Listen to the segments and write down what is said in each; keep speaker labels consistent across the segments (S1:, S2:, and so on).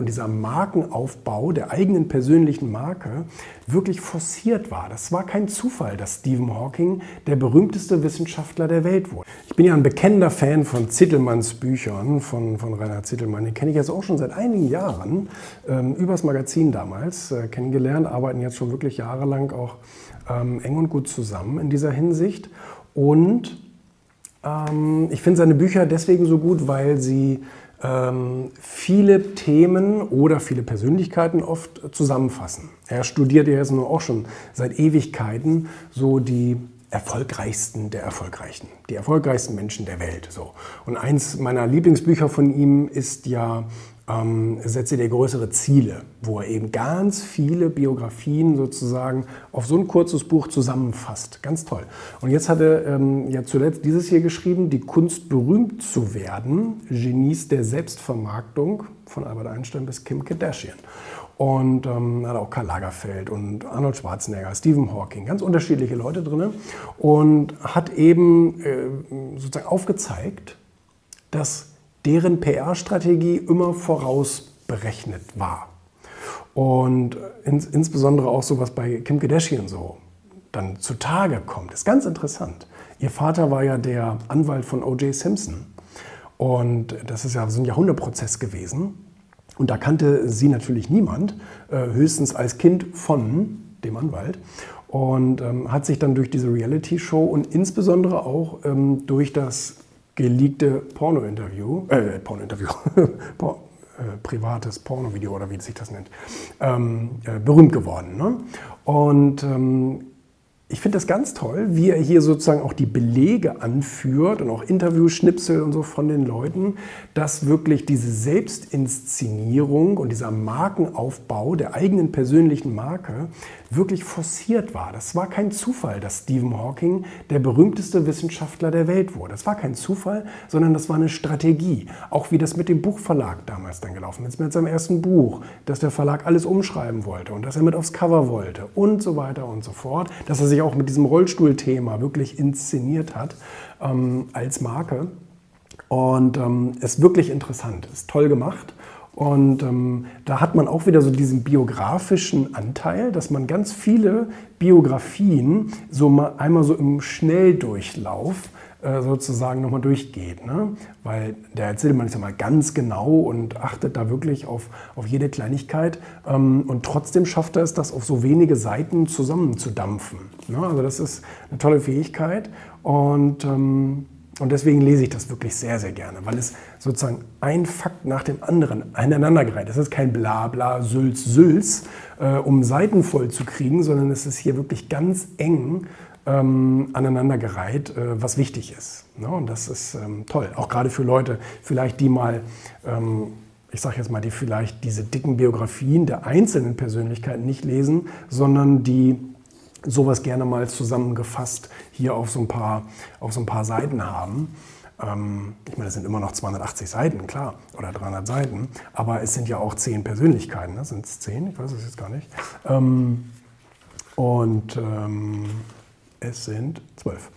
S1: und dieser Markenaufbau der eigenen persönlichen Marke wirklich forciert war. Das war kein Zufall, dass Stephen Hawking der berühmteste Wissenschaftler der Welt wurde. Ich bin ja ein bekennender Fan von Zittelmanns Büchern, von, von Reinhard Zittelmann. Den kenne ich jetzt auch schon seit einigen Jahren, ähm, übers Magazin damals äh, kennengelernt, arbeiten jetzt schon wirklich jahrelang auch ähm, eng und gut zusammen in dieser Hinsicht. Und ähm, ich finde seine Bücher deswegen so gut, weil sie ähm, viele Themen oder viele Persönlichkeiten oft zusammenfassen. Er studiert ja jetzt nur auch schon seit Ewigkeiten so die erfolgreichsten der Erfolgreichen, die erfolgreichsten Menschen der Welt. So. Und eins meiner Lieblingsbücher von ihm ist ja ähm, setze dir größere Ziele, wo er eben ganz viele Biografien sozusagen auf so ein kurzes Buch zusammenfasst. Ganz toll. Und jetzt hat er ähm, ja zuletzt dieses hier geschrieben, Die Kunst berühmt zu werden, Genies der Selbstvermarktung von Albert Einstein bis Kim Kardashian. Und ähm, hat auch Karl Lagerfeld und Arnold Schwarzenegger, Stephen Hawking, ganz unterschiedliche Leute drin. Und hat eben äh, sozusagen aufgezeigt, dass deren PR-Strategie immer vorausberechnet war. Und ins, insbesondere auch so, was bei Kim Kardashian so dann zutage kommt, ist ganz interessant. Ihr Vater war ja der Anwalt von O.J. Simpson. Und das ist ja so ein Jahrhundertprozess gewesen. Und da kannte sie natürlich niemand, äh, höchstens als Kind von dem Anwalt. Und ähm, hat sich dann durch diese Reality-Show und insbesondere auch ähm, durch das geleakte Porno-Interview, äh, Porno-Interview, Por äh, privates Porno-Video oder wie sich das nennt, ähm, äh, berühmt geworden. Ne? Und ähm, ich finde das ganz toll, wie er hier sozusagen auch die Belege anführt und auch Interviewschnipsel und so von den Leuten, dass wirklich diese Selbstinszenierung und dieser Markenaufbau der eigenen persönlichen Marke wirklich forciert war. Das war kein Zufall, dass Stephen Hawking der berühmteste Wissenschaftler der Welt wurde. Das war kein Zufall, sondern das war eine Strategie. Auch wie das mit dem Buchverlag damals dann gelaufen ist, mit seinem ersten Buch, dass der Verlag alles umschreiben wollte und dass er mit aufs Cover wollte und so weiter und so fort, dass er sich auch mit diesem Rollstuhlthema wirklich inszeniert hat ähm, als Marke. Und ähm, ist wirklich interessant, ist toll gemacht. Und ähm, da hat man auch wieder so diesen biografischen Anteil, dass man ganz viele Biografien so mal einmal so im Schnelldurchlauf äh, sozusagen nochmal durchgeht. Ne? Weil der erzählt man ja mal ganz genau und achtet da wirklich auf, auf jede Kleinigkeit. Ähm, und trotzdem schafft er es, das auf so wenige Seiten zusammenzudampfen. Ne? Also das ist eine tolle Fähigkeit. Und ähm, und deswegen lese ich das wirklich sehr, sehr gerne, weil es sozusagen ein Fakt nach dem anderen aneinandergereiht ist. Es ist kein Blabla, Sülz, Sülz, äh, um Seiten voll zu kriegen, sondern es ist hier wirklich ganz eng ähm, aneinandergereiht, äh, was wichtig ist. Ne? Und das ist ähm, toll, auch gerade für Leute, vielleicht die mal, ähm, ich sage jetzt mal, die vielleicht diese dicken Biografien der einzelnen Persönlichkeiten nicht lesen, sondern die sowas gerne mal zusammengefasst hier auf so ein paar, auf so ein paar Seiten haben. Ähm, ich meine, das sind immer noch 280 Seiten, klar, oder 300 Seiten, aber es sind ja auch zehn Persönlichkeiten. Ne? Sind es zehn? Ich weiß es jetzt gar nicht. Ähm, und ähm, es sind zwölf.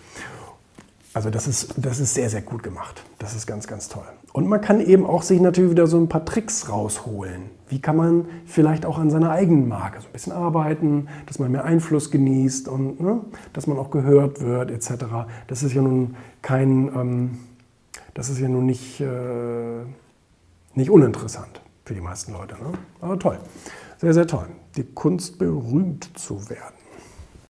S1: Also das ist, das ist sehr, sehr gut gemacht. Das ist ganz, ganz toll. Und man kann eben auch sich natürlich wieder so ein paar Tricks rausholen. Wie kann man vielleicht auch an seiner eigenen Marke so ein bisschen arbeiten, dass man mehr Einfluss genießt und ne, dass man auch gehört wird etc. Das ist ja nun kein, ähm, das ist ja nun nicht, äh, nicht uninteressant für die meisten Leute. Ne? Aber toll, sehr, sehr toll. Die Kunst berühmt zu werden.